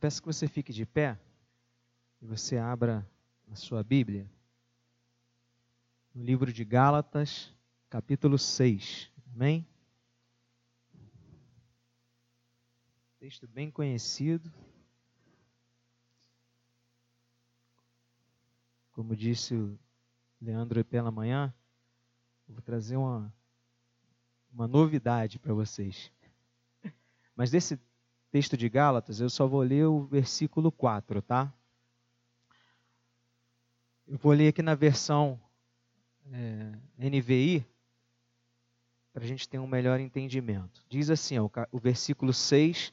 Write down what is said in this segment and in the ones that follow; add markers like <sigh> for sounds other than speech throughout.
peço que você fique de pé e você abra a sua Bíblia no livro de Gálatas, capítulo 6. Amém? Texto bem conhecido. Como disse o Leandro pela manhã, vou trazer uma, uma novidade para vocês. Mas desse texto de Gálatas, eu só vou ler o versículo 4, tá? Eu vou ler aqui na versão é, NVI, para a gente ter um melhor entendimento. Diz assim, ó, o versículo 6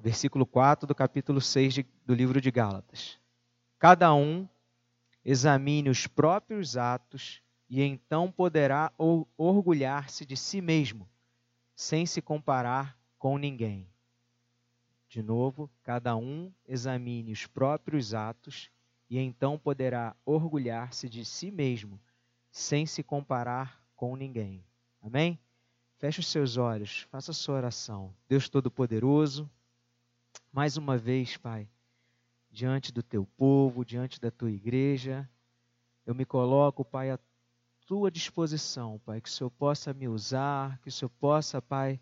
versículo 4 do capítulo 6 de, do livro de Gálatas. Cada um examine os próprios atos e então poderá orgulhar-se de si mesmo, sem se comparar com ninguém. De novo, cada um examine os próprios atos e então poderá orgulhar-se de si mesmo, sem se comparar com ninguém. Amém? Feche os seus olhos, faça a sua oração. Deus Todo-Poderoso, mais uma vez, Pai, diante do teu povo, diante da tua igreja, eu me coloco, Pai, à tua disposição, Pai, que o Senhor possa me usar, que o Senhor possa, Pai,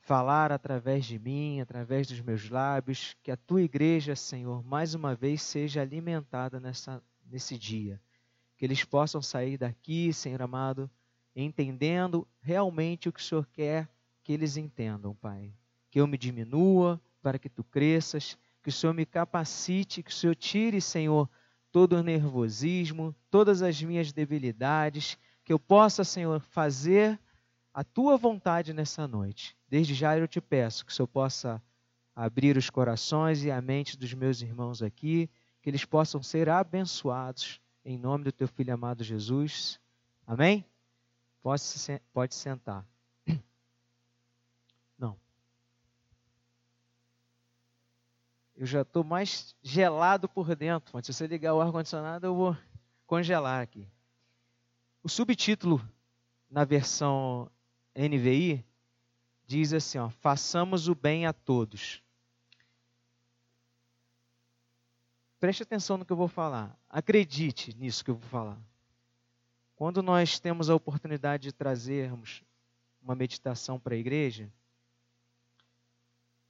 falar através de mim, através dos meus lábios, que a tua igreja, Senhor, mais uma vez seja alimentada nessa, nesse dia. Que eles possam sair daqui, Senhor amado, entendendo realmente o que o Senhor quer que eles entendam, Pai. Que eu me diminua, para que tu cresças, que o Senhor me capacite, que o Senhor tire, Senhor, todo o nervosismo, todas as minhas debilidades, que eu possa, Senhor, fazer a tua vontade nessa noite. Desde já eu te peço que o Senhor possa abrir os corações e a mente dos meus irmãos aqui, que eles possam ser abençoados em nome do teu filho amado Jesus. Amém? Pode, pode sentar. <clears throat> eu já estou mais gelado por dentro. Mas se você ligar o ar-condicionado, eu vou congelar aqui. O subtítulo na versão NVI diz assim: ó, façamos o bem a todos. Preste atenção no que eu vou falar. Acredite nisso que eu vou falar. Quando nós temos a oportunidade de trazermos uma meditação para a igreja,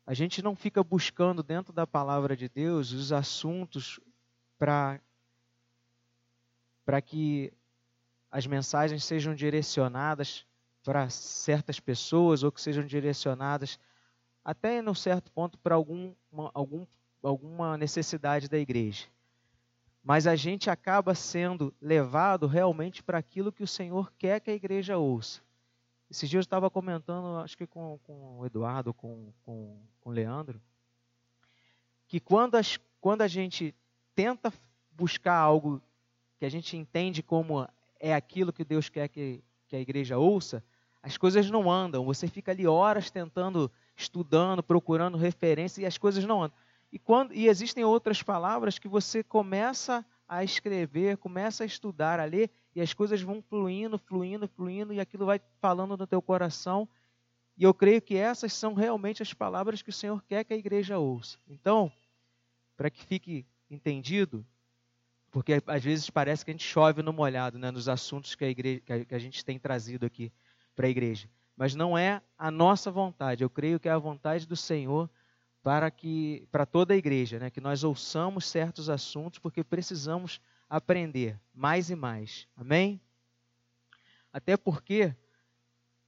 a gente não fica buscando dentro da palavra de Deus os assuntos para para que as mensagens sejam direcionadas para certas pessoas ou que sejam direcionadas até no certo ponto para algum, algum, alguma necessidade da igreja. Mas a gente acaba sendo levado realmente para aquilo que o Senhor quer que a igreja ouça. Esses dias eu estava comentando, acho que com, com o Eduardo, com, com, com o Leandro, que quando, as, quando a gente tenta buscar algo que a gente entende como é aquilo que Deus quer que, que a igreja ouça, as coisas não andam. Você fica ali horas tentando, estudando, procurando referência e as coisas não andam. E, quando, e existem outras palavras que você começa a escrever, começa a estudar, a ler, e as coisas vão fluindo, fluindo, fluindo, e aquilo vai falando no teu coração. E eu creio que essas são realmente as palavras que o Senhor quer que a igreja ouça. Então, para que fique entendido, porque às vezes parece que a gente chove no molhado, né, nos assuntos que a, igreja, que a gente tem trazido aqui para a igreja. Mas não é a nossa vontade. Eu creio que é a vontade do Senhor para que para toda a igreja, né, que nós ouçamos certos assuntos, porque precisamos aprender mais e mais. Amém? Até porque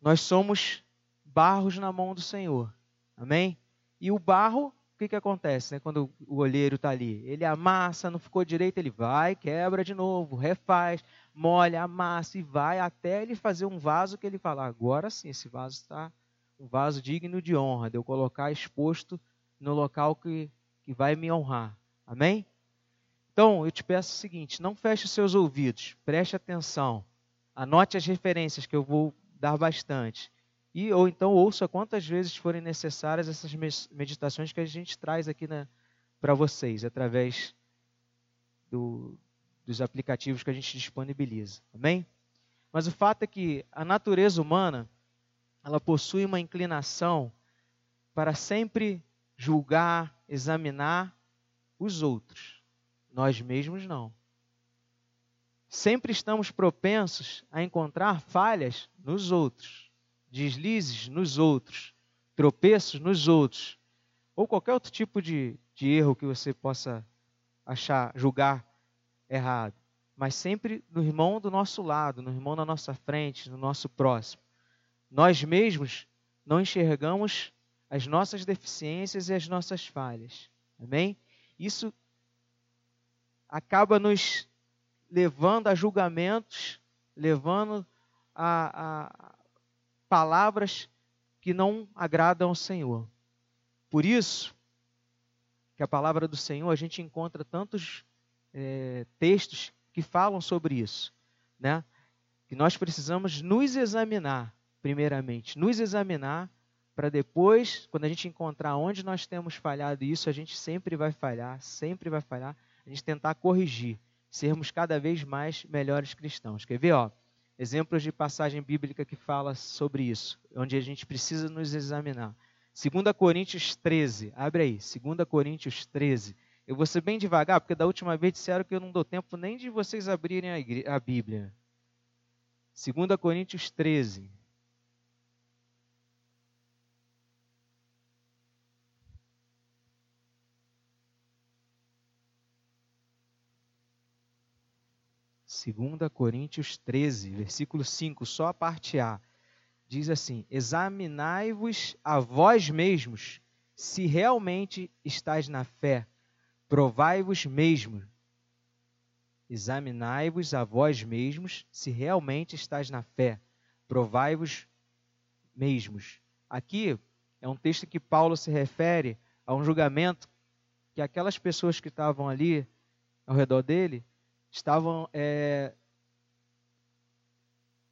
nós somos barros na mão do Senhor. Amém? E o barro, que, que acontece né, quando o olheiro está ali? Ele amassa, não ficou direito, ele vai, quebra de novo, refaz, molha, amassa e vai até ele fazer um vaso que ele fala: agora sim, esse vaso está um vaso digno de honra, de eu colocar exposto no local que, que vai me honrar. Amém? Então, eu te peço o seguinte: não feche os seus ouvidos, preste atenção, anote as referências que eu vou dar bastante. E, ou então ouça quantas vezes forem necessárias essas meditações que a gente traz aqui para vocês, através do, dos aplicativos que a gente disponibiliza. Amém? Mas o fato é que a natureza humana, ela possui uma inclinação para sempre julgar, examinar os outros. Nós mesmos não. Sempre estamos propensos a encontrar falhas nos outros, deslizes nos outros, tropeços nos outros, ou qualquer outro tipo de, de erro que você possa achar, julgar errado. Mas sempre no irmão do nosso lado, no irmão na nossa frente, no nosso próximo. Nós mesmos não enxergamos as nossas deficiências e as nossas falhas. Amém? Isso acaba nos levando a julgamentos, levando a, a palavras que não agradam ao Senhor. Por isso, que a palavra do Senhor, a gente encontra tantos é, textos que falam sobre isso, né? Que nós precisamos nos examinar, primeiramente, nos examinar para depois, quando a gente encontrar onde nós temos falhado isso, a gente sempre vai falhar, sempre vai falhar, a gente tentar corrigir, sermos cada vez mais melhores cristãos. Quer ver, ó? Exemplos de passagem bíblica que fala sobre isso, onde a gente precisa nos examinar. 2 Coríntios 13, abre aí, 2 Coríntios 13. Eu vou ser bem devagar, porque da última vez disseram que eu não dou tempo nem de vocês abrirem a, a Bíblia. 2 Coríntios 13. 2 Coríntios 13, versículo 5, só a parte A. Diz assim: Examinai-vos a vós mesmos, se realmente estáis na fé. Provai-vos mesmo. Examinai-vos a vós mesmos, se realmente estáis na fé. Provai-vos mesmos. Aqui é um texto que Paulo se refere a um julgamento que aquelas pessoas que estavam ali ao redor dele estavam é,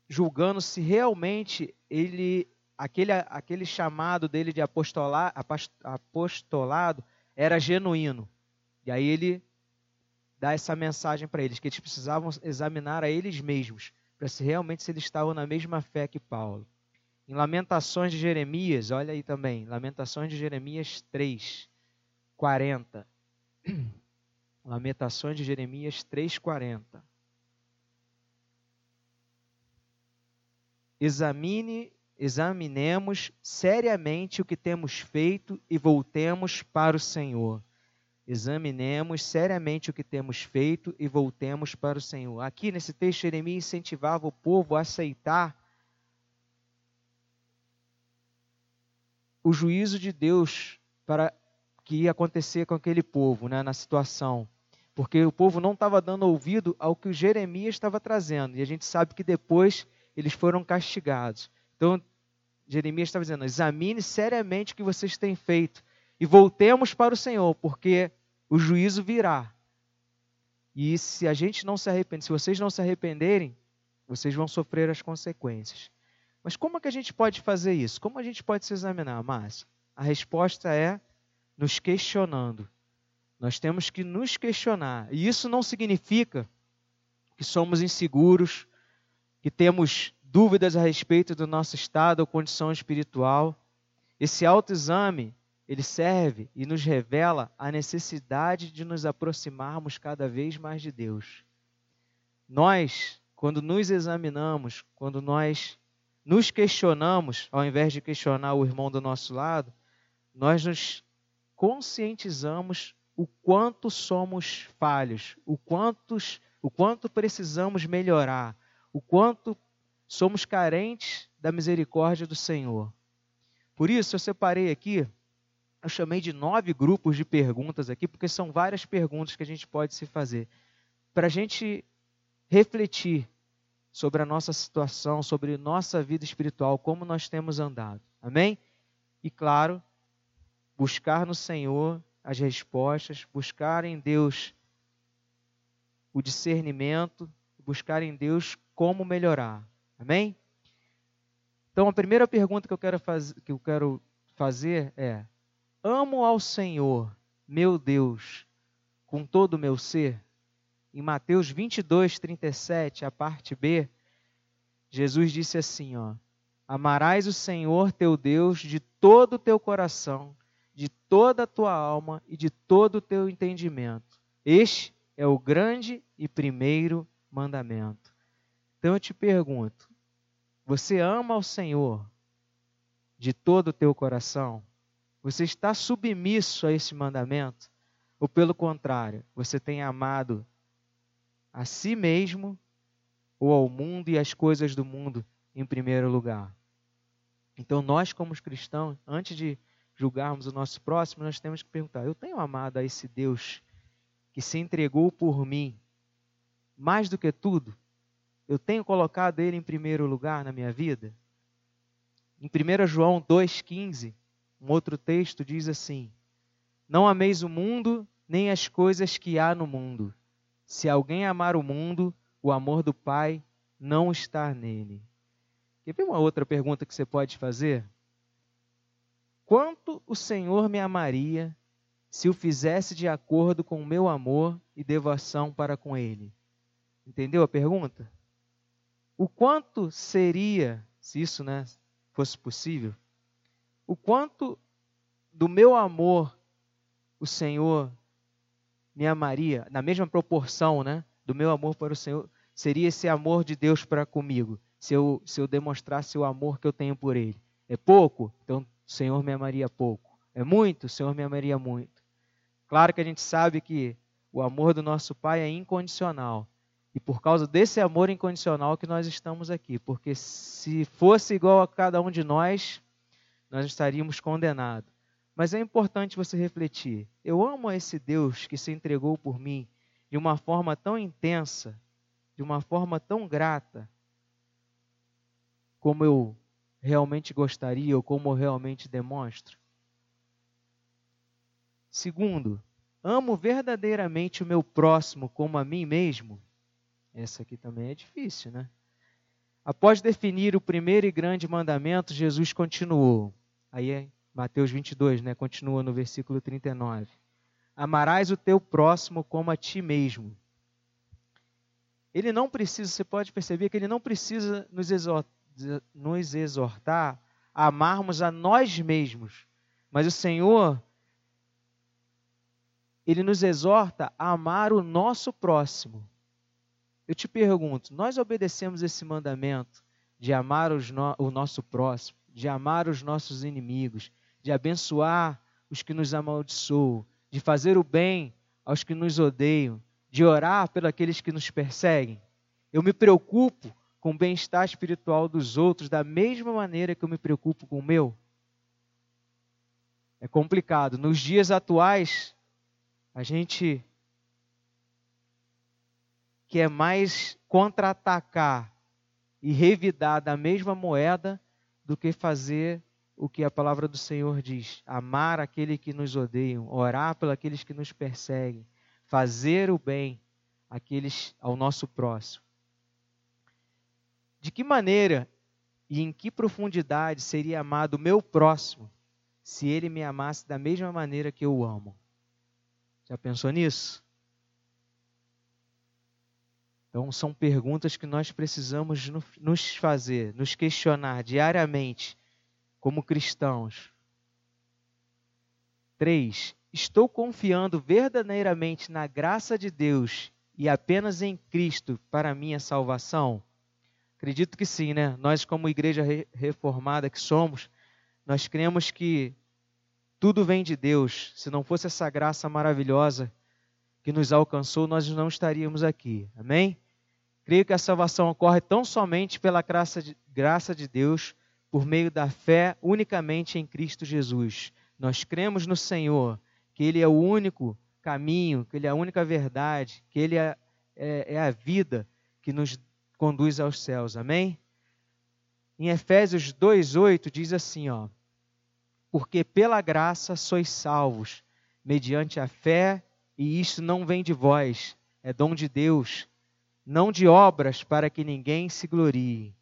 julgando se realmente ele, aquele, aquele chamado dele de apostolar, apostolado era genuíno. E aí ele dá essa mensagem para eles, que eles precisavam examinar a eles mesmos, para se realmente se eles estavam na mesma fé que Paulo. Em Lamentações de Jeremias, olha aí também, Lamentações de Jeremias 3, 40. Lamentações de Jeremias 3,40. Examine, examinemos seriamente o que temos feito e voltemos para o Senhor. Examinemos seriamente o que temos feito e voltemos para o Senhor. Aqui nesse texto, Jeremias incentivava o povo a aceitar o juízo de Deus para que ia acontecer com aquele povo, né, na situação porque o povo não estava dando ouvido ao que o Jeremias estava trazendo, e a gente sabe que depois eles foram castigados. Então, Jeremias estava dizendo: examine seriamente o que vocês têm feito e voltemos para o Senhor, porque o juízo virá. E se a gente não se arrepender, se vocês não se arrependerem, vocês vão sofrer as consequências. Mas como é que a gente pode fazer isso? Como a gente pode se examinar, Márcio? A resposta é nos questionando. Nós temos que nos questionar. E isso não significa que somos inseguros, que temos dúvidas a respeito do nosso estado ou condição espiritual. Esse autoexame, ele serve e nos revela a necessidade de nos aproximarmos cada vez mais de Deus. Nós, quando nos examinamos, quando nós nos questionamos, ao invés de questionar o irmão do nosso lado, nós nos conscientizamos o quanto somos falhos, o, quantos, o quanto precisamos melhorar, o quanto somos carentes da misericórdia do Senhor. Por isso, eu separei aqui, eu chamei de nove grupos de perguntas aqui, porque são várias perguntas que a gente pode se fazer, para a gente refletir sobre a nossa situação, sobre nossa vida espiritual, como nós temos andado. Amém? E claro, buscar no Senhor as respostas, buscar em Deus o discernimento, buscar em Deus como melhorar. Amém? Então a primeira pergunta que eu quero, que eu quero fazer é: amo ao Senhor, meu Deus, com todo o meu ser? Em Mateus 22, 37, a parte B, Jesus disse assim: ó, Amarás o Senhor teu Deus de todo o teu coração, de toda a tua alma e de todo o teu entendimento. Este é o grande e primeiro mandamento. Então eu te pergunto: você ama ao Senhor de todo o teu coração? Você está submisso a esse mandamento? Ou pelo contrário, você tem amado a si mesmo ou ao mundo e as coisas do mundo em primeiro lugar? Então, nós, como cristãos, antes de julgarmos o nosso próximo, nós temos que perguntar: eu tenho amado a esse Deus que se entregou por mim mais do que tudo? Eu tenho colocado ele em primeiro lugar na minha vida? Em 1 João 2,15, um outro texto diz assim: Não ameis o mundo, nem as coisas que há no mundo. Se alguém amar o mundo, o amor do Pai não está nele. Quer ver uma outra pergunta que você pode fazer? Quanto o Senhor me amaria se o fizesse de acordo com o meu amor e devoção para com Ele? Entendeu a pergunta? O quanto seria, se isso né, fosse possível, o quanto do meu amor o Senhor me amaria, na mesma proporção né, do meu amor para o Senhor, seria esse amor de Deus para comigo, se eu, se eu demonstrasse o amor que eu tenho por Ele. É pouco? Então Senhor me amaria pouco. É muito? O Senhor me amaria muito. Claro que a gente sabe que o amor do nosso Pai é incondicional. E por causa desse amor incondicional que nós estamos aqui. Porque se fosse igual a cada um de nós, nós estaríamos condenados. Mas é importante você refletir. Eu amo esse Deus que se entregou por mim de uma forma tão intensa, de uma forma tão grata, como eu realmente gostaria ou como realmente demonstro? Segundo, amo verdadeiramente o meu próximo como a mim mesmo? Essa aqui também é difícil, né? Após definir o primeiro e grande mandamento, Jesus continuou. Aí é Mateus 22, né? Continua no versículo 39. Amarás o teu próximo como a ti mesmo. Ele não precisa, você pode perceber que ele não precisa nos exortar nos exortar a amarmos a nós mesmos, mas o Senhor, Ele nos exorta a amar o nosso próximo. Eu te pergunto, nós obedecemos esse mandamento de amar no, o nosso próximo, de amar os nossos inimigos, de abençoar os que nos amaldiçoam, de fazer o bem aos que nos odeiam, de orar pelos que nos perseguem? Eu me preocupo com o bem-estar espiritual dos outros da mesma maneira que eu me preocupo com o meu? É complicado. Nos dias atuais, a gente quer mais contra-atacar e revidar da mesma moeda do que fazer o que a palavra do Senhor diz: amar aquele que nos odeiam, orar pelos aqueles que nos perseguem, fazer o bem àqueles ao nosso próximo. Que maneira e em que profundidade seria amado o meu próximo se ele me amasse da mesma maneira que eu amo? Já pensou nisso? Então, são perguntas que nós precisamos nos fazer, nos questionar diariamente, como cristãos. Três, estou confiando verdadeiramente na graça de Deus e apenas em Cristo para minha salvação? Acredito que sim, né? Nós, como igreja reformada que somos, nós cremos que tudo vem de Deus. Se não fosse essa graça maravilhosa que nos alcançou, nós não estaríamos aqui. Amém? Creio que a salvação ocorre tão somente pela graça de, graça de Deus, por meio da fé unicamente em Cristo Jesus. Nós cremos no Senhor, que Ele é o único caminho, que Ele é a única verdade, que Ele é, é, é a vida que nos conduz aos céus. Amém? Em Efésios 2:8 diz assim, ó: Porque pela graça sois salvos, mediante a fé, e isto não vem de vós, é dom de Deus, não de obras para que ninguém se glorie.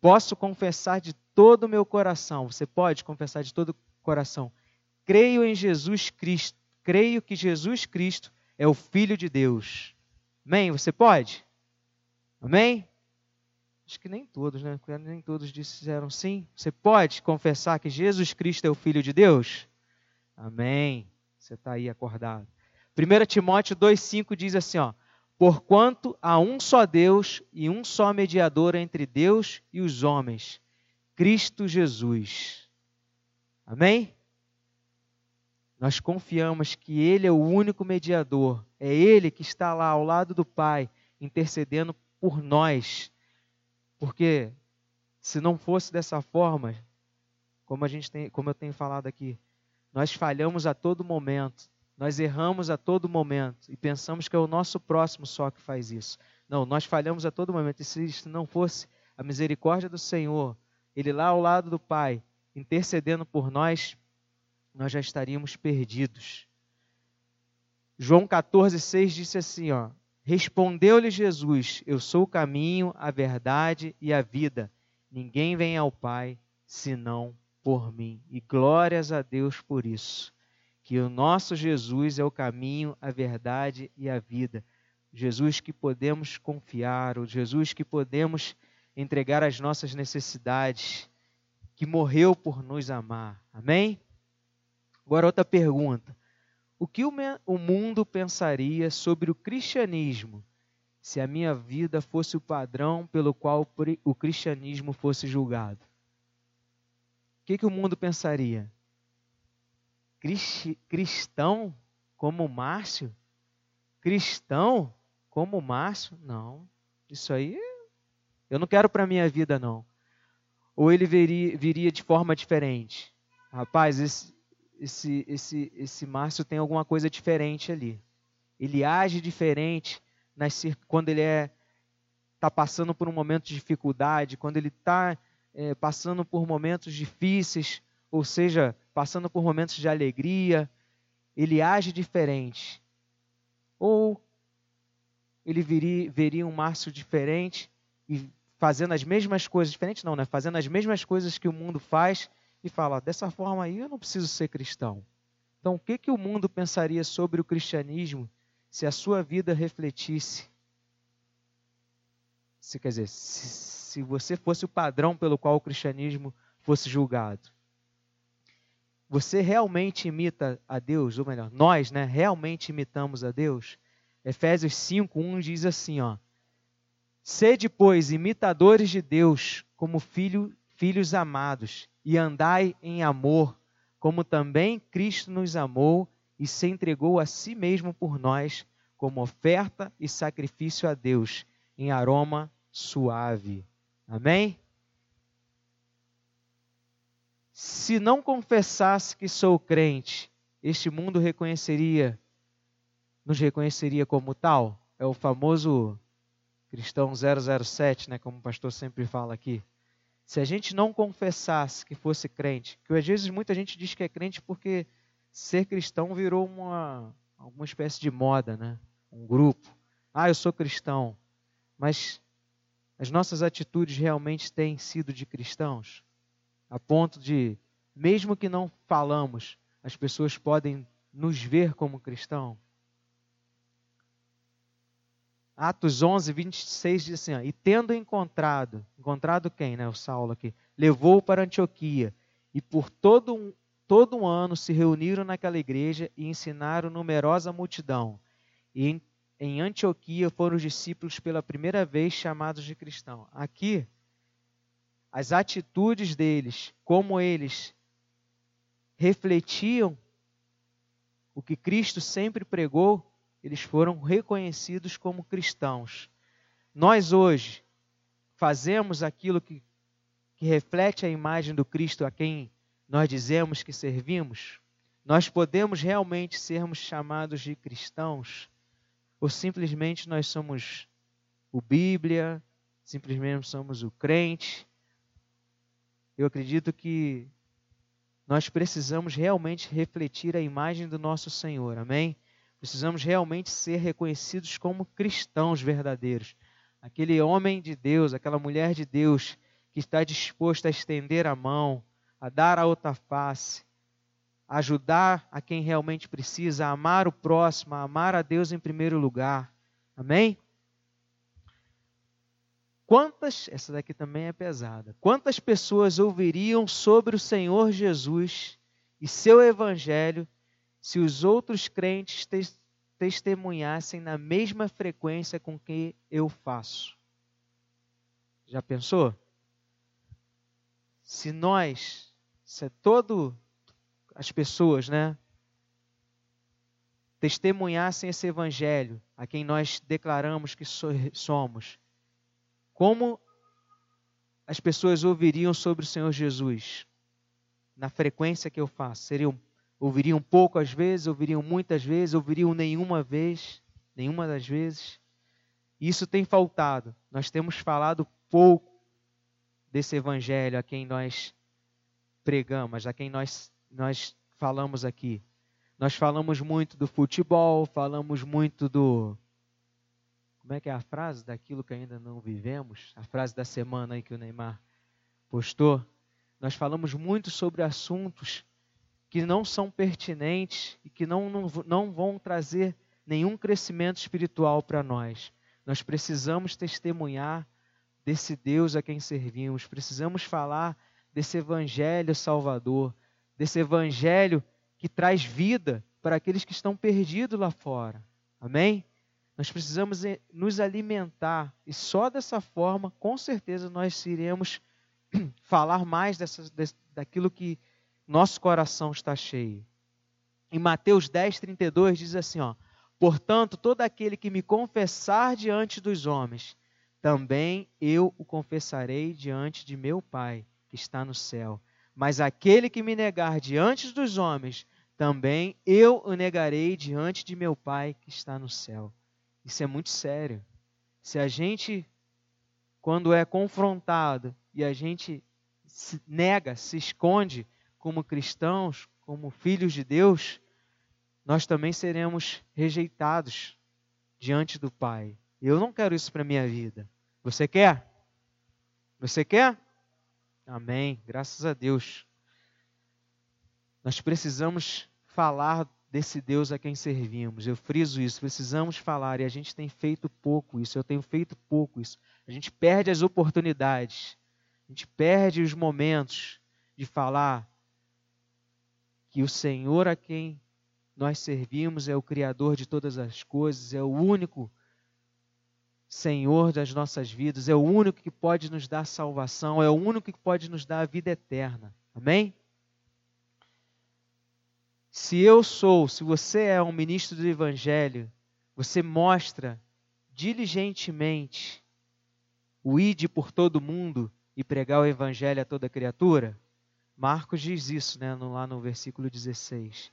Posso confessar de todo o meu coração, você pode confessar de todo o coração. Creio em Jesus Cristo, creio que Jesus Cristo é o Filho de Deus. Amém? Você pode? Amém? Acho que nem todos, né? Nem todos disseram sim. Você pode confessar que Jesus Cristo é o Filho de Deus? Amém. Você está aí acordado. 1 Timóteo 2,5 diz assim: ó, Porquanto há um só Deus e um só mediador entre Deus e os homens, Cristo Jesus. Amém? Nós confiamos que Ele é o único mediador, é Ele que está lá ao lado do Pai, intercedendo por nós. Porque se não fosse dessa forma, como a gente tem, como eu tenho falado aqui, nós falhamos a todo momento, nós erramos a todo momento e pensamos que é o nosso próximo só que faz isso. Não, nós falhamos a todo momento. E se não fosse a misericórdia do Senhor, Ele lá ao lado do Pai, intercedendo por nós, nós já estaríamos perdidos. João 14,6 disse assim: ó, Respondeu-lhe Jesus: Eu sou o caminho, a verdade e a vida. Ninguém vem ao Pai senão por mim. E glórias a Deus por isso que o nosso Jesus é o caminho, a verdade e a vida. Jesus que podemos confiar, o Jesus que podemos entregar as nossas necessidades, que morreu por nos amar. Amém? Agora, outra pergunta. O que o mundo pensaria sobre o cristianismo se a minha vida fosse o padrão pelo qual o cristianismo fosse julgado? O que, que o mundo pensaria? cristão como Márcio? Cristão como Márcio? Não. Isso aí eu não quero para minha vida não. Ou ele viria, viria de forma diferente. Rapaz, esse, esse, esse, esse Márcio tem alguma coisa diferente ali. Ele age diferente nas, quando ele é está passando por um momento de dificuldade, quando ele está é, passando por momentos difíceis, ou seja, passando por momentos de alegria, ele age diferente. Ou ele viria, veria um Márcio diferente e fazendo as mesmas coisas, diferente não, né? Fazendo as mesmas coisas que o mundo faz e fala, dessa forma aí eu não preciso ser cristão. Então, o que, que o mundo pensaria sobre o cristianismo se a sua vida refletisse? Se, quer dizer, se, se você fosse o padrão pelo qual o cristianismo fosse julgado. Você realmente imita a Deus, ou melhor, nós, né, realmente imitamos a Deus? Efésios 5:1 diz assim, ó: Sede, pois, imitadores de Deus, como filho, filhos amados, e andai em amor, como também Cristo nos amou e se entregou a si mesmo por nós, como oferta e sacrifício a Deus, em aroma suave. Amém? Se não confessasse que sou crente, este mundo reconheceria, nos reconheceria como tal? É o famoso cristão 007, né, como o pastor sempre fala aqui. Se a gente não confessasse que fosse crente, que às vezes muita gente diz que é crente porque ser cristão virou uma alguma espécie de moda, né? Um grupo. Ah, eu sou cristão. Mas as nossas atitudes realmente têm sido de cristãos? a ponto de, mesmo que não falamos, as pessoas podem nos ver como cristão. Atos 11, 26 diz assim: ó, E tendo encontrado, encontrado quem, né? O Saulo aqui, levou para Antioquia, e por todo um, todo um ano se reuniram naquela igreja e ensinaram numerosa multidão. E em, em Antioquia foram os discípulos pela primeira vez chamados de cristão. Aqui, as atitudes deles, como eles refletiam o que Cristo sempre pregou, eles foram reconhecidos como cristãos. Nós hoje fazemos aquilo que, que reflete a imagem do Cristo a quem nós dizemos que servimos? Nós podemos realmente sermos chamados de cristãos? Ou simplesmente nós somos o Bíblia, simplesmente somos o crente, eu acredito que nós precisamos realmente refletir a imagem do nosso Senhor, amém? Precisamos realmente ser reconhecidos como cristãos verdadeiros. Aquele homem de Deus, aquela mulher de Deus que está disposto a estender a mão, a dar a outra face, a ajudar a quem realmente precisa, a amar o próximo, a amar a Deus em primeiro lugar. Amém? Quantas, essa daqui também é pesada. Quantas pessoas ouviriam sobre o Senhor Jesus e seu evangelho se os outros crentes te testemunhassem na mesma frequência com que eu faço. Já pensou? Se nós, se todo as pessoas, né, testemunhassem esse evangelho a quem nós declaramos que somos, como as pessoas ouviriam sobre o Senhor Jesus? Na frequência que eu faço, seriam ouviriam pouco às vezes, ouviriam muitas vezes, ouviriam nenhuma vez, nenhuma das vezes. Isso tem faltado. Nós temos falado pouco desse evangelho a quem nós pregamos, a quem nós nós falamos aqui. Nós falamos muito do futebol, falamos muito do. Como é que é a frase daquilo que ainda não vivemos? A frase da semana aí que o Neymar postou. Nós falamos muito sobre assuntos que não são pertinentes e que não, não, não vão trazer nenhum crescimento espiritual para nós. Nós precisamos testemunhar desse Deus a quem servimos, precisamos falar desse Evangelho Salvador, desse Evangelho que traz vida para aqueles que estão perdidos lá fora. Amém? Nós precisamos eh, nos alimentar e só dessa forma, com certeza, nós iremos <clears throat> falar mais dessa, daquilo que nosso coração está cheio. Em Mateus 10, 32 diz assim: ó, Portanto, todo aquele que me confessar diante dos homens, também eu o confessarei diante de meu Pai que está no céu. Mas aquele que me negar diante dos homens, também eu o negarei diante de meu Pai que está no céu. Isso é muito sério. Se a gente, quando é confrontado e a gente se nega, se esconde como cristãos, como filhos de Deus, nós também seremos rejeitados diante do Pai. Eu não quero isso para minha vida. Você quer? Você quer? Amém. Graças a Deus. Nós precisamos falar desse Deus a quem servimos. Eu friso isso, precisamos falar e a gente tem feito pouco isso. Eu tenho feito pouco isso. A gente perde as oportunidades. A gente perde os momentos de falar que o Senhor a quem nós servimos é o criador de todas as coisas, é o único Senhor das nossas vidas, é o único que pode nos dar salvação, é o único que pode nos dar a vida eterna. Amém? Se eu sou, se você é um ministro do Evangelho, você mostra diligentemente o ide por todo mundo e pregar o Evangelho a toda criatura? Marcos diz isso né, lá no versículo 16.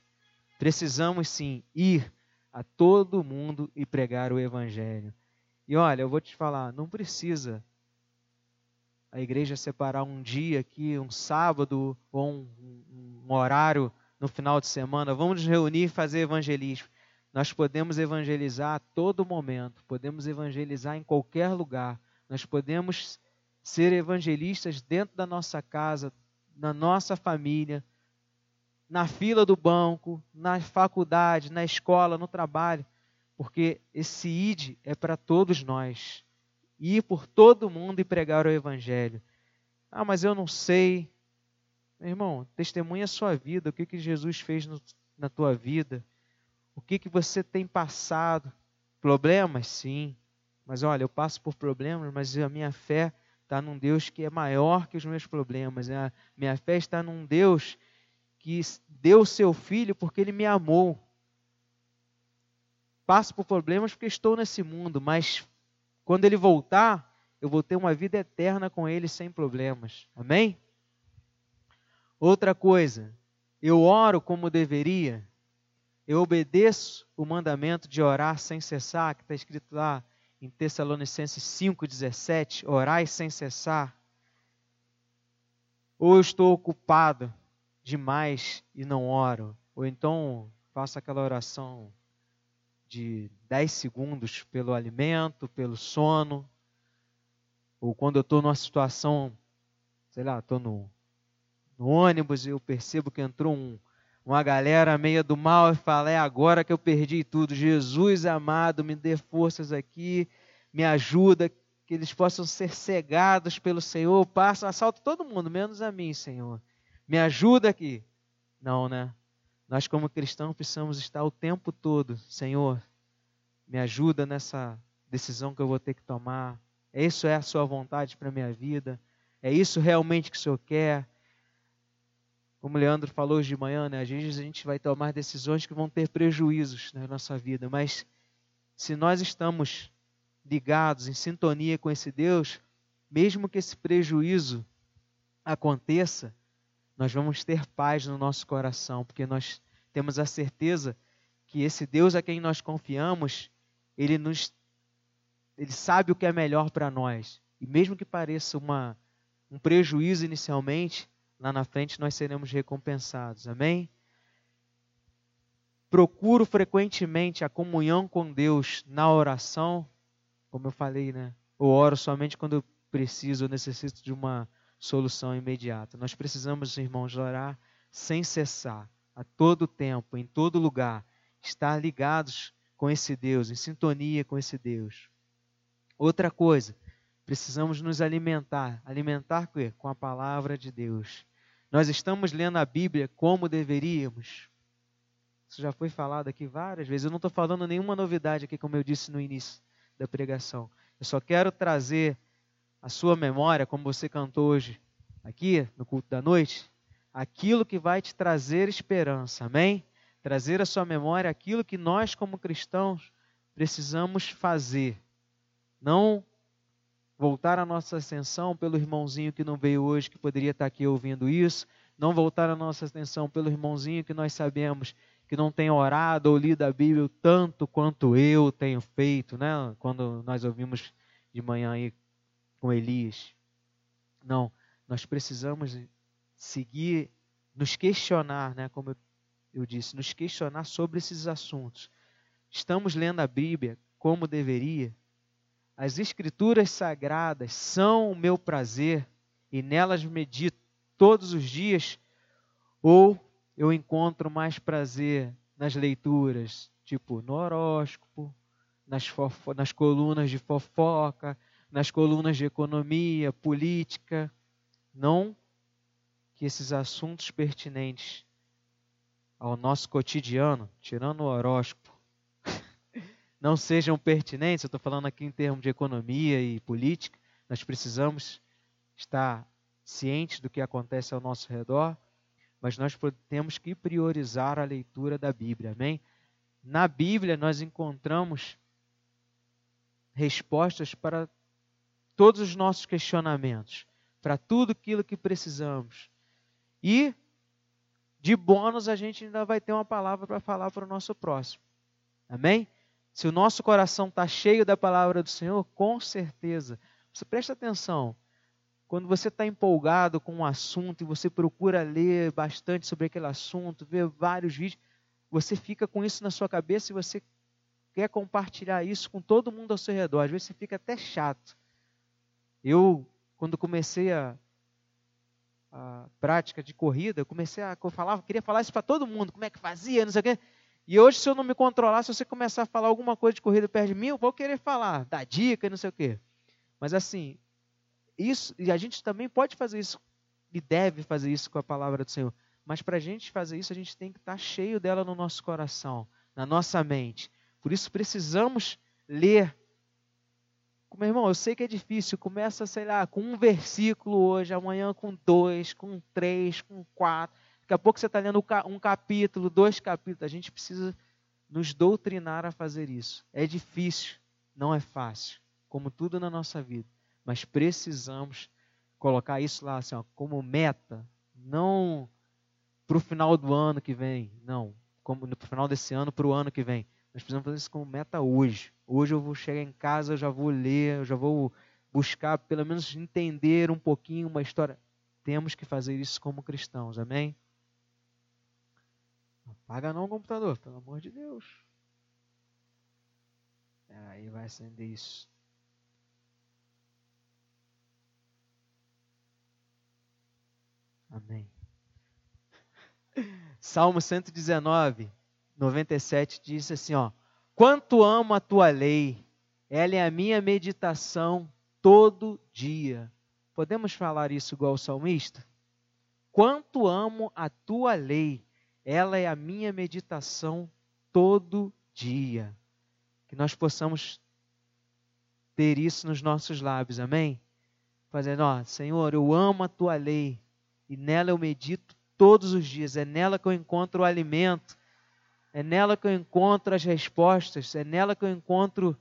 Precisamos sim ir a todo mundo e pregar o Evangelho. E olha, eu vou te falar, não precisa a igreja separar um dia aqui, um sábado ou um, um horário no final de semana, vamos nos reunir e fazer evangelismo. Nós podemos evangelizar a todo momento, podemos evangelizar em qualquer lugar. Nós podemos ser evangelistas dentro da nossa casa, na nossa família, na fila do banco, na faculdade, na escola, no trabalho, porque esse ID é para todos nós. Ir por todo mundo e pregar o evangelho. Ah, mas eu não sei, meu irmão, testemunha a sua vida, o que, que Jesus fez no, na tua vida, o que, que você tem passado. Problemas, sim, mas olha, eu passo por problemas, mas a minha fé está num Deus que é maior que os meus problemas. A minha fé está num Deus que deu seu filho porque ele me amou. Passo por problemas porque estou nesse mundo, mas quando ele voltar, eu vou ter uma vida eterna com ele sem problemas. Amém? Outra coisa, eu oro como deveria, eu obedeço o mandamento de orar sem cessar, que está escrito lá em Tessalonicenses 5,17, orai sem cessar. Ou eu estou ocupado demais e não oro, ou então faço aquela oração de 10 segundos pelo alimento, pelo sono, ou quando eu estou numa situação, sei lá, estou no no ônibus eu percebo que entrou um, uma galera meia do mal e fala: é agora que eu perdi tudo. Jesus amado, me dê forças aqui, me ajuda, que eles possam ser cegados pelo Senhor. Passa, assalta todo mundo, menos a mim, Senhor. Me ajuda aqui. Não, né? Nós, como cristãos, precisamos estar o tempo todo, Senhor, me ajuda nessa decisão que eu vou ter que tomar. Isso é a Sua vontade para a minha vida? É isso realmente que o Senhor quer? Como o Leandro falou hoje de manhã, né? às vezes a gente vai tomar decisões que vão ter prejuízos na nossa vida, mas se nós estamos ligados, em sintonia com esse Deus, mesmo que esse prejuízo aconteça, nós vamos ter paz no nosso coração, porque nós temos a certeza que esse Deus a quem nós confiamos, ele nos ele sabe o que é melhor para nós. E mesmo que pareça uma, um prejuízo inicialmente, lá na frente nós seremos recompensados. Amém? Procuro frequentemente a comunhão com Deus na oração, como eu falei, né? Eu oro somente quando eu preciso, eu necessito de uma solução imediata. Nós precisamos, irmãos, orar sem cessar, a todo tempo, em todo lugar, estar ligados com esse Deus, em sintonia com esse Deus. Outra coisa, precisamos nos alimentar. Alimentar com a palavra de Deus. Nós estamos lendo a Bíblia como deveríamos. Isso já foi falado aqui várias vezes. Eu não estou falando nenhuma novidade aqui, como eu disse no início da pregação. Eu só quero trazer a sua memória, como você cantou hoje aqui no culto da noite, aquilo que vai te trazer esperança, amém? Trazer à sua memória aquilo que nós, como cristãos, precisamos fazer. Não voltar a nossa atenção pelo irmãozinho que não veio hoje, que poderia estar aqui ouvindo isso, não voltar a nossa atenção pelo irmãozinho que nós sabemos que não tem orado ou lido a Bíblia tanto quanto eu tenho feito, né? Quando nós ouvimos de manhã aí com Elias. Não, nós precisamos seguir, nos questionar, né, como eu disse, nos questionar sobre esses assuntos. Estamos lendo a Bíblia como deveria? As Escrituras sagradas são o meu prazer e nelas medito todos os dias? Ou eu encontro mais prazer nas leituras, tipo no horóscopo, nas, nas colunas de fofoca, nas colunas de economia, política, não que esses assuntos pertinentes ao nosso cotidiano, tirando o horóscopo, não sejam pertinentes, eu estou falando aqui em termos de economia e política, nós precisamos estar cientes do que acontece ao nosso redor, mas nós temos que priorizar a leitura da Bíblia, amém? Na Bíblia nós encontramos respostas para todos os nossos questionamentos, para tudo aquilo que precisamos. E, de bônus, a gente ainda vai ter uma palavra para falar para o nosso próximo. Amém? Se o nosso coração está cheio da palavra do Senhor, com certeza. Você presta atenção. Quando você está empolgado com um assunto e você procura ler bastante sobre aquele assunto, ver vários vídeos, você fica com isso na sua cabeça e você quer compartilhar isso com todo mundo ao seu redor. Às vezes você fica até chato. Eu, quando comecei a, a prática de corrida, comecei a eu falava, queria falar isso para todo mundo, como é que fazia, não sei o quê. E hoje, se eu não me controlar, se você começar a falar alguma coisa de corrida perto de mim, eu vou querer falar, dar dica e não sei o quê. Mas assim, isso, e a gente também pode fazer isso, e deve fazer isso com a palavra do Senhor. Mas para a gente fazer isso, a gente tem que estar tá cheio dela no nosso coração, na nossa mente. Por isso precisamos ler meu irmão, eu sei que é difícil. Começa, sei lá, com um versículo hoje, amanhã com dois, com três, com quatro. Daqui a pouco você está lendo um capítulo, dois capítulos. A gente precisa nos doutrinar a fazer isso. É difícil, não é fácil, como tudo na nossa vida. Mas precisamos colocar isso lá assim, ó, como meta, não para o final do ano que vem, não, como no final desse ano para o ano que vem. Nós precisamos fazer isso como meta hoje. Hoje eu vou chegar em casa, eu já vou ler, eu já vou buscar, pelo menos entender um pouquinho uma história. Temos que fazer isso como cristãos, amém? Apaga não o computador, pelo amor de Deus. Aí vai acender isso. Amém. <laughs> Salmo 119. 97 diz assim, ó: Quanto amo a tua lei, ela é a minha meditação todo dia. Podemos falar isso igual o salmista? Quanto amo a tua lei, ela é a minha meditação todo dia. Que nós possamos ter isso nos nossos lábios, amém? Fazendo, ó, Senhor, eu amo a tua lei e nela eu medito todos os dias, é nela que eu encontro o alimento, é nela que eu encontro as respostas, é nela que eu encontro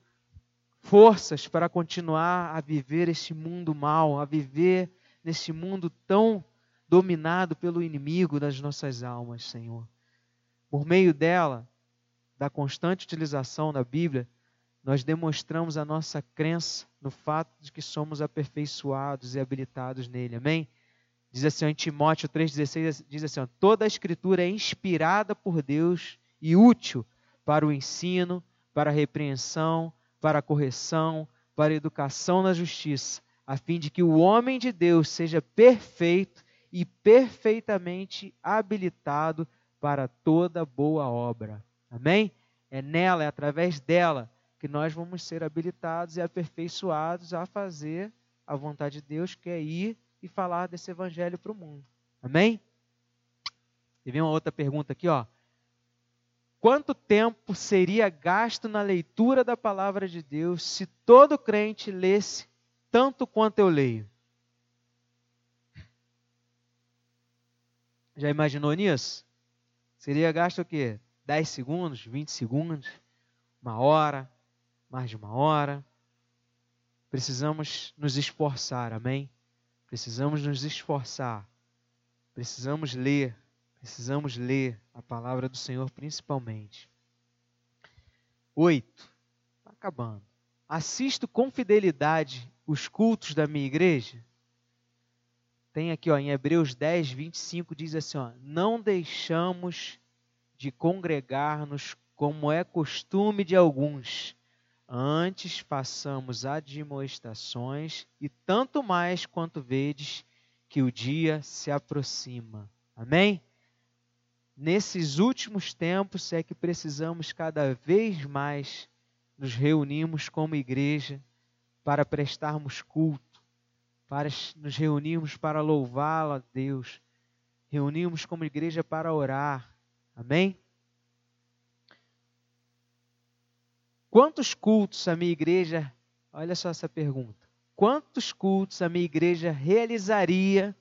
forças para continuar a viver este mundo mal, a viver neste mundo tão dominado pelo inimigo das nossas almas, Senhor. Por meio dela, da constante utilização da Bíblia, nós demonstramos a nossa crença no fato de que somos aperfeiçoados e habilitados nele. Amém? Diz assim em Timóteo 3,16, diz assim, toda a escritura é inspirada por Deus e útil para o ensino, para a repreensão, para a correção, para a educação na justiça, a fim de que o homem de Deus seja perfeito e perfeitamente habilitado para toda boa obra. Amém? É nela, é através dela, que nós vamos ser habilitados e aperfeiçoados a fazer a vontade de Deus, que é ir e falar desse evangelho para o mundo. Amém? E vem uma outra pergunta aqui, ó. Quanto tempo seria gasto na leitura da palavra de Deus se todo crente lesse tanto quanto eu leio? Já imaginou nisso? Seria gasto o quê? 10 segundos, 20 segundos, uma hora, mais de uma hora. Precisamos nos esforçar, amém? Precisamos nos esforçar. Precisamos ler, precisamos ler a palavra do Senhor principalmente. Oito. Está acabando. Assisto com fidelidade os cultos da minha igreja. Tem aqui, ó, em Hebreus 10, 25, diz assim: ó, Não deixamos de congregar-nos como é costume de alguns, Antes façamos admoestações, e tanto mais quanto vedes que o dia se aproxima. Amém? Nesses últimos tempos é que precisamos cada vez mais nos reunirmos como igreja para prestarmos culto, para nos reunirmos para louvá-lo a Deus, reunirmos como igreja para orar. Amém? Quantos cultos a minha igreja, olha só essa pergunta, quantos cultos a minha igreja realizaria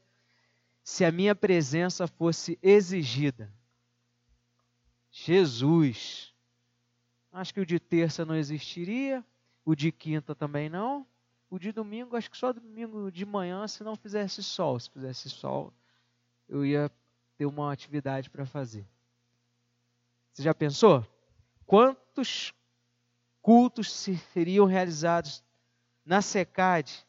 se a minha presença fosse exigida? Jesus. Acho que o de terça não existiria, o de quinta também não. O de domingo, acho que só domingo de manhã, se não fizesse sol. Se fizesse sol, eu ia ter uma atividade para fazer. Você já pensou? Quantos cultos seriam realizados na SECAD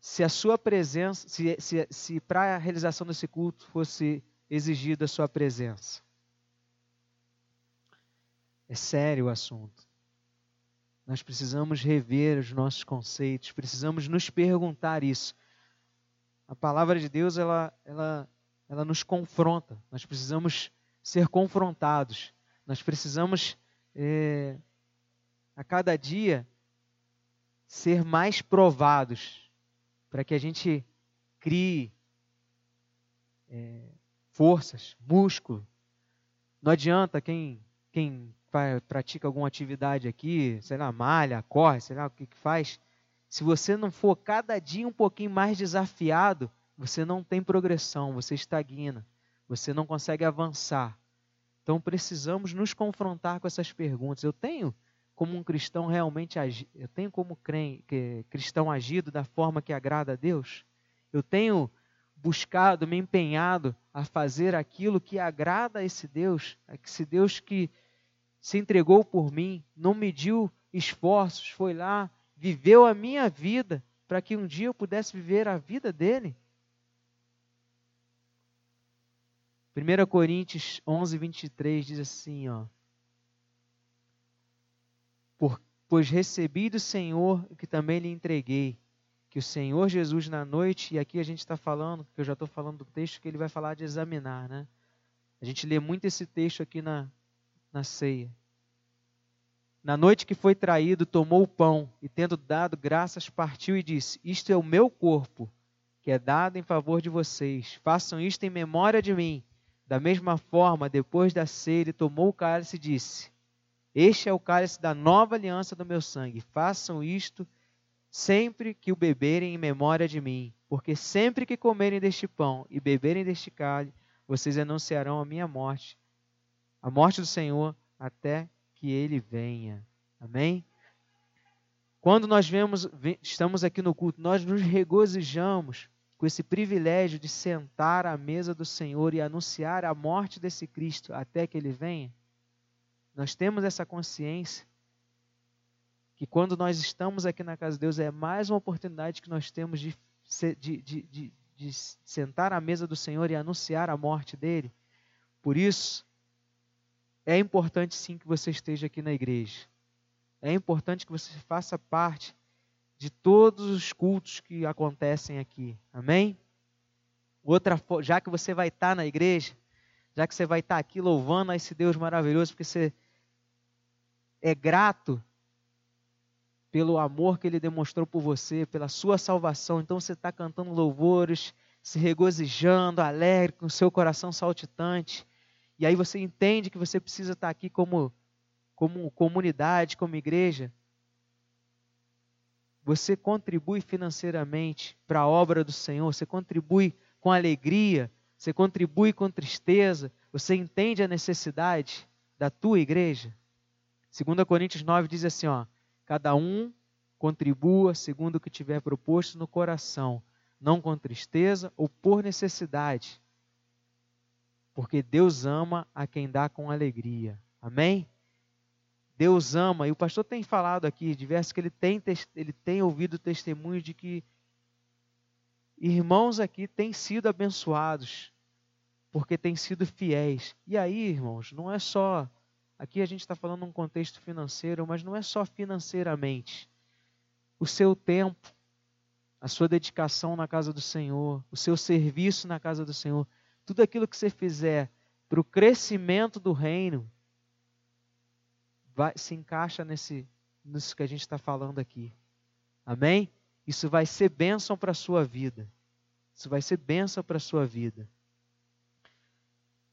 se a sua presença, se, se, se para a realização desse culto fosse exigida a sua presença. É sério o assunto. Nós precisamos rever os nossos conceitos, precisamos nos perguntar isso. A palavra de Deus, ela, ela, ela nos confronta. Nós precisamos ser confrontados. Nós precisamos é, a cada dia ser mais provados, para que a gente crie é, forças, músculo. Não adianta quem, quem pratica alguma atividade aqui, sei lá, malha, corre, sei lá o que, que faz. Se você não for cada dia um pouquinho mais desafiado, você não tem progressão, você estagna, você não consegue avançar. Então precisamos nos confrontar com essas perguntas. Eu tenho como um cristão realmente eu tenho como crente, cristão agido da forma que agrada a Deus? Eu tenho buscado, me empenhado a fazer aquilo que agrada a esse Deus, a esse Deus que se entregou por mim, não mediu esforços, foi lá, viveu a minha vida para que um dia eu pudesse viver a vida dele. 1 Coríntios 11, 23 diz assim, ó, pois recebi do Senhor o que também lhe entreguei, que o Senhor Jesus na noite, e aqui a gente está falando, que eu já estou falando do texto que ele vai falar de examinar, né? A gente lê muito esse texto aqui na, na ceia. Na noite que foi traído, tomou o pão e, tendo dado graças, partiu e disse: Isto é o meu corpo, que é dado em favor de vocês. Façam isto em memória de mim. Da mesma forma, depois da ceia, ele tomou o cálice e disse: Este é o cálice da nova aliança do meu sangue. Façam isto sempre que o beberem em memória de mim, porque sempre que comerem deste pão e beberem deste cálice, vocês anunciarão a minha morte, a morte do Senhor, até que ele venha. Amém? Quando nós vemos, estamos aqui no culto, nós nos regozijamos com esse privilégio de sentar à mesa do Senhor e anunciar a morte desse Cristo até que ele venha. Nós temos essa consciência que quando nós estamos aqui na casa de Deus é mais uma oportunidade que nós temos de, de, de, de, de sentar à mesa do Senhor e anunciar a morte dele. Por isso, é importante sim que você esteja aqui na igreja. É importante que você faça parte de todos os cultos que acontecem aqui. Amém? Outra, já que você vai estar na igreja, já que você vai estar aqui louvando a esse Deus maravilhoso, porque você é grato pelo amor que ele demonstrou por você, pela sua salvação. Então você está cantando louvores, se regozijando, alegre, com o seu coração saltitante. E aí você entende que você precisa estar aqui como, como comunidade, como igreja. Você contribui financeiramente para a obra do Senhor, você contribui com alegria, você contribui com tristeza, você entende a necessidade da tua igreja. 2 Coríntios 9 diz assim, ó, Cada um contribua segundo o que tiver proposto no coração, não com tristeza ou por necessidade, porque Deus ama a quem dá com alegria. Amém? Deus ama, e o pastor tem falado aqui diversos que ele tem, ele tem ouvido testemunho de que irmãos aqui têm sido abençoados, porque têm sido fiéis. E aí, irmãos, não é só Aqui a gente está falando num contexto financeiro, mas não é só financeiramente. O seu tempo, a sua dedicação na casa do Senhor, o seu serviço na casa do Senhor, tudo aquilo que você fizer para o crescimento do reino, vai, se encaixa nesse, nisso que a gente está falando aqui. Amém? Isso vai ser bênção para a sua vida. Isso vai ser bênção para a sua vida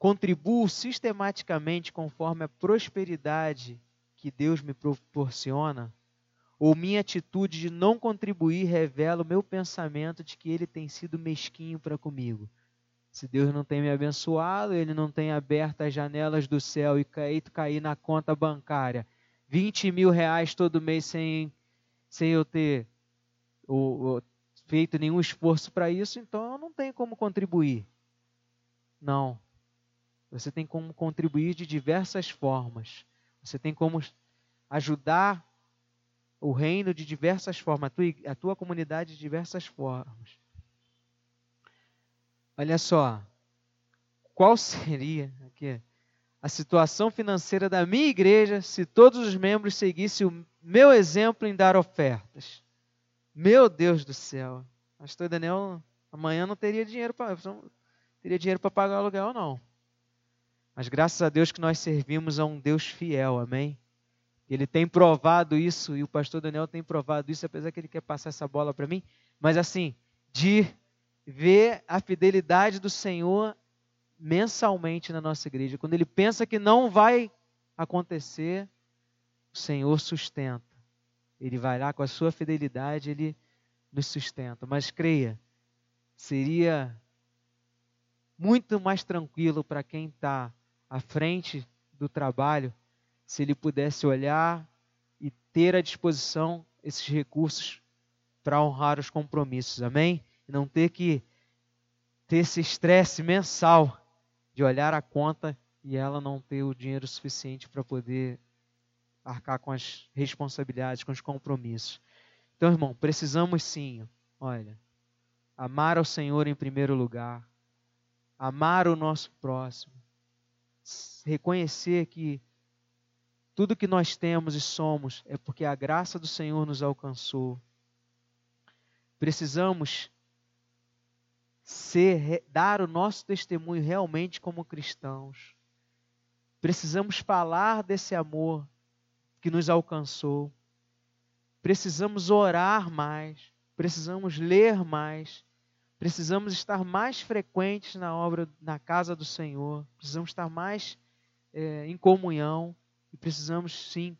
contribuo sistematicamente conforme a prosperidade que Deus me proporciona, ou minha atitude de não contribuir revela o meu pensamento de que Ele tem sido mesquinho para comigo. Se Deus não tem me abençoado, Ele não tem aberto as janelas do céu e caído cair na conta bancária 20 mil reais todo mês sem, sem eu ter ou, ou, feito nenhum esforço para isso, então eu não tenho como contribuir. Não. Você tem como contribuir de diversas formas. Você tem como ajudar o reino de diversas formas, a tua, a tua comunidade de diversas formas. Olha só, qual <laughs> seria aqui, a situação financeira da minha igreja se todos os membros seguissem o meu exemplo em dar ofertas? Meu Deus do céu. Pastor Daniel, amanhã não teria dinheiro para teria dinheiro para pagar o aluguel não. Mas graças a Deus que nós servimos a um Deus fiel, amém? Ele tem provado isso, e o pastor Daniel tem provado isso, apesar que ele quer passar essa bola para mim. Mas assim, de ver a fidelidade do Senhor mensalmente na nossa igreja. Quando ele pensa que não vai acontecer, o Senhor sustenta. Ele vai lá com a sua fidelidade, ele nos sustenta. Mas creia, seria muito mais tranquilo para quem está à frente do trabalho, se ele pudesse olhar e ter à disposição esses recursos para honrar os compromissos, amém? Não ter que ter esse estresse mensal de olhar a conta e ela não ter o dinheiro suficiente para poder arcar com as responsabilidades, com os compromissos. Então, irmão, precisamos sim, olha, amar ao Senhor em primeiro lugar, amar o nosso próximo, reconhecer que tudo que nós temos e somos é porque a graça do Senhor nos alcançou. Precisamos ser, dar o nosso testemunho realmente como cristãos. Precisamos falar desse amor que nos alcançou. Precisamos orar mais, precisamos ler mais, Precisamos estar mais frequentes na obra, na casa do Senhor. Precisamos estar mais é, em comunhão e precisamos sim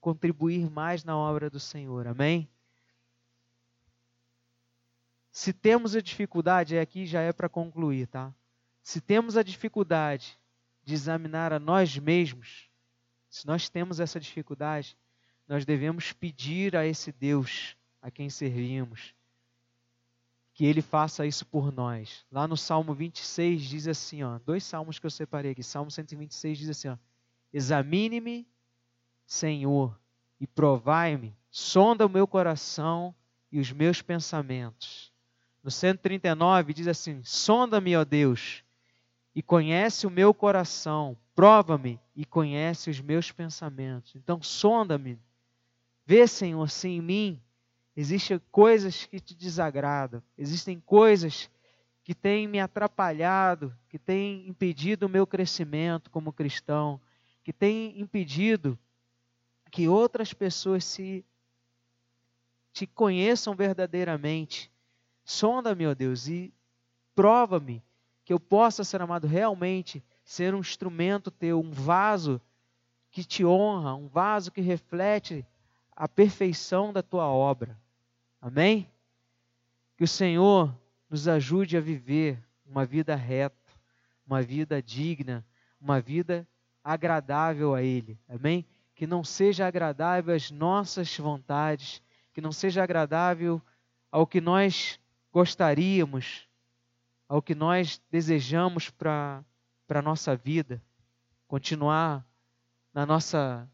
contribuir mais na obra do Senhor. Amém? Se temos a dificuldade, aqui já é para concluir, tá? Se temos a dificuldade de examinar a nós mesmos, se nós temos essa dificuldade, nós devemos pedir a esse Deus a quem servimos que ele faça isso por nós. Lá no Salmo 26 diz assim, ó, dois salmos que eu separei aqui. Salmo 126 diz assim, ó: Examine-me, Senhor, e provai-me, sonda o meu coração e os meus pensamentos. No 139 diz assim: Sonda-me, ó Deus, e conhece o meu coração, prova-me e conhece os meus pensamentos. Então, sonda-me, vê, Senhor, se em mim existem coisas que te desagradam, existem coisas que têm me atrapalhado, que têm impedido o meu crescimento como cristão, que têm impedido que outras pessoas se te conheçam verdadeiramente. Sonda-me, ó Deus, e prova-me que eu possa ser amado realmente, ser um instrumento teu, um vaso que te honra, um vaso que reflete a perfeição da tua obra. Amém? Que o Senhor nos ajude a viver uma vida reta, uma vida digna, uma vida agradável a Ele. Amém? Que não seja agradável às nossas vontades, que não seja agradável ao que nós gostaríamos, ao que nós desejamos para a nossa vida, continuar na nossa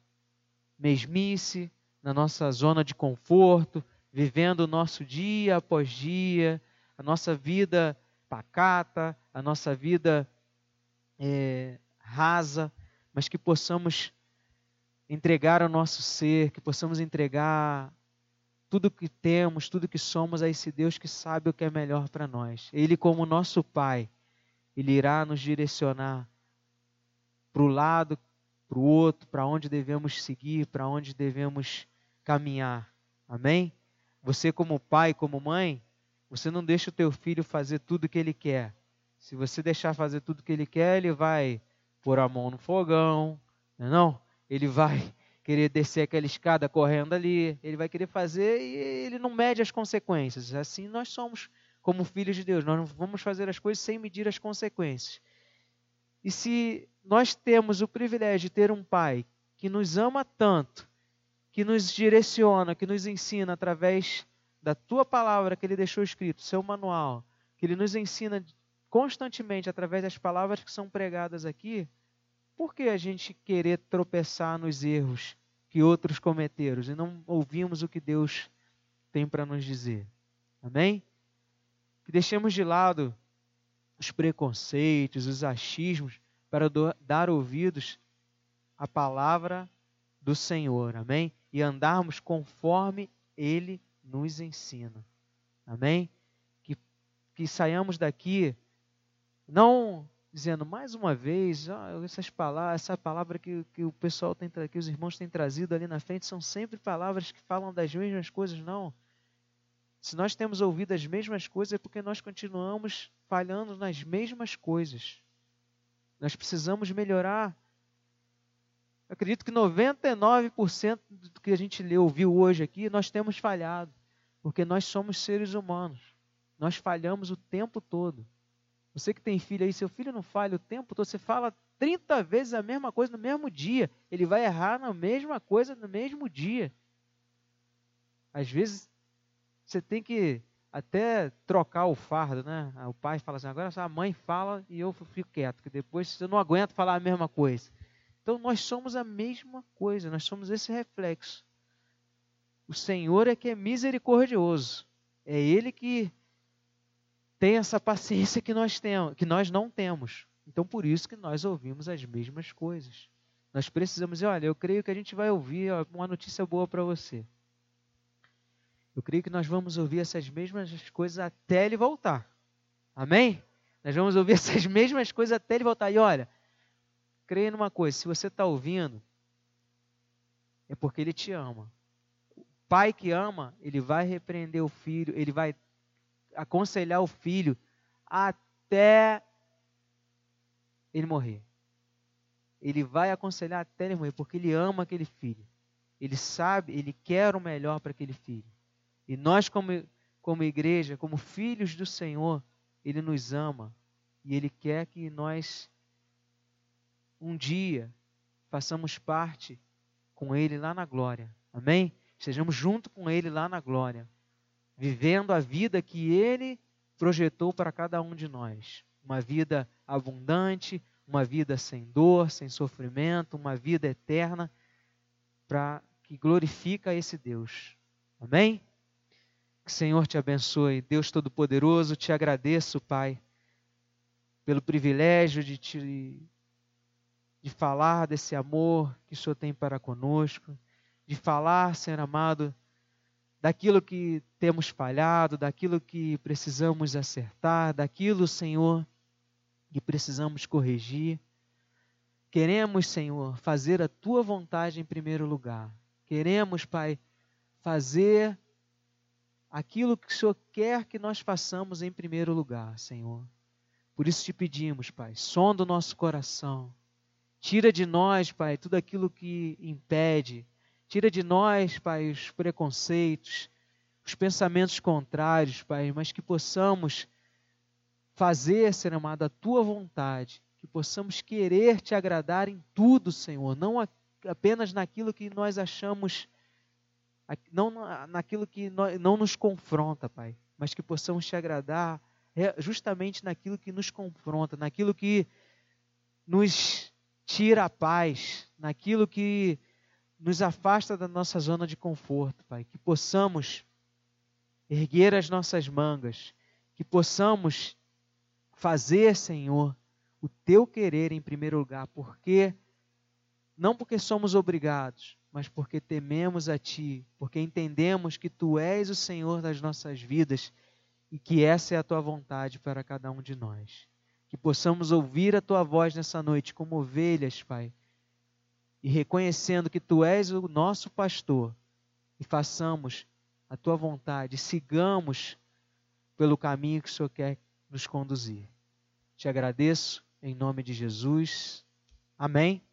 mesmice, na nossa zona de conforto, vivendo o nosso dia após dia, a nossa vida pacata, a nossa vida é, rasa, mas que possamos entregar o nosso ser, que possamos entregar tudo que temos, tudo que somos a esse Deus que sabe o que é melhor para nós. Ele, como nosso Pai, Ele irá nos direcionar para o lado, para o outro, para onde devemos seguir, para onde devemos caminhar. Amém? Você, como pai, como mãe, você não deixa o teu filho fazer tudo o que ele quer. Se você deixar fazer tudo o que ele quer, ele vai pôr a mão no fogão, não, é não? Ele vai querer descer aquela escada correndo ali, ele vai querer fazer e ele não mede as consequências. Assim nós somos como filhos de Deus, nós não vamos fazer as coisas sem medir as consequências. E se nós temos o privilégio de ter um pai que nos ama tanto, que nos direciona, que nos ensina através da tua palavra que ele deixou escrito, seu manual, que ele nos ensina constantemente através das palavras que são pregadas aqui, por que a gente querer tropeçar nos erros que outros cometeram e não ouvimos o que Deus tem para nos dizer? Amém? Que deixemos de lado os preconceitos, os achismos, para dar ouvidos à palavra do Senhor. Amém? e andarmos conforme Ele nos ensina. Amém? Que, que saiamos daqui não dizendo mais uma vez, oh, essas palavras, essa palavra que, que o pessoal tem, que os irmãos têm trazido ali na frente são sempre palavras que falam das mesmas coisas, não. Se nós temos ouvido as mesmas coisas é porque nós continuamos falhando nas mesmas coisas. Nós precisamos melhorar eu acredito que 99% do que a gente leu, ouviu hoje aqui, nós temos falhado. Porque nós somos seres humanos. Nós falhamos o tempo todo. Você que tem filho aí, seu filho não falha o tempo todo. Você fala 30 vezes a mesma coisa no mesmo dia. Ele vai errar na mesma coisa no mesmo dia. Às vezes, você tem que até trocar o fardo, né? O pai fala assim, agora a mãe fala e eu fico quieto, porque depois eu não aguento falar a mesma coisa. Então nós somos a mesma coisa, nós somos esse reflexo. O Senhor é que é misericordioso. É Ele que tem essa paciência que nós temos, que nós não temos. Então por isso que nós ouvimos as mesmas coisas. Nós precisamos, olha, eu creio que a gente vai ouvir uma notícia boa para você. Eu creio que nós vamos ouvir essas mesmas coisas até ele voltar. Amém? Nós vamos ouvir <laughs> essas mesmas coisas até ele voltar. E olha, creia numa coisa: se você está ouvindo, é porque ele te ama. O pai que ama, ele vai repreender o filho, ele vai aconselhar o filho até ele morrer. Ele vai aconselhar até ele morrer, porque ele ama aquele filho. Ele sabe, ele quer o melhor para aquele filho. E nós, como, como igreja, como filhos do Senhor, ele nos ama. E ele quer que nós, um dia, façamos parte com ele lá na glória. Amém? Estejamos junto com ele lá na glória. Vivendo a vida que ele projetou para cada um de nós. Uma vida abundante, uma vida sem dor, sem sofrimento, uma vida eterna para que glorifica esse Deus. Amém? Que o Senhor te abençoe. Deus Todo-Poderoso, te agradeço, Pai, pelo privilégio de te de falar desse amor que o Senhor tem para conosco, de falar, Senhor amado, daquilo que temos falhado, daquilo que precisamos acertar, daquilo, Senhor, que precisamos corrigir. Queremos, Senhor, fazer a tua vontade em primeiro lugar. Queremos, Pai, fazer aquilo que o Senhor quer que nós façamos em primeiro lugar, Senhor. Por isso te pedimos, Pai, sonda o nosso coração. Tira de nós, Pai, tudo aquilo que impede. Tira de nós, Pai, os preconceitos, os pensamentos contrários, Pai, mas que possamos fazer, Senhor amado, a tua vontade, que possamos querer te agradar em tudo, Senhor, não apenas naquilo que nós achamos, não naquilo que não nos confronta, Pai, mas que possamos te agradar é, justamente naquilo que nos confronta, naquilo que nos tira a paz, naquilo que nos afasta da nossa zona de conforto, Pai, que possamos erguer as nossas mangas, que possamos fazer, Senhor, o teu querer em primeiro lugar, porque não porque somos obrigados, mas porque tememos a ti, porque entendemos que tu és o Senhor das nossas vidas e que essa é a tua vontade para cada um de nós. Que possamos ouvir a tua voz nessa noite como ovelhas, Pai, e reconhecendo que tu és o nosso pastor, e façamos a tua vontade, sigamos pelo caminho que o Senhor quer nos conduzir. Te agradeço em nome de Jesus. Amém.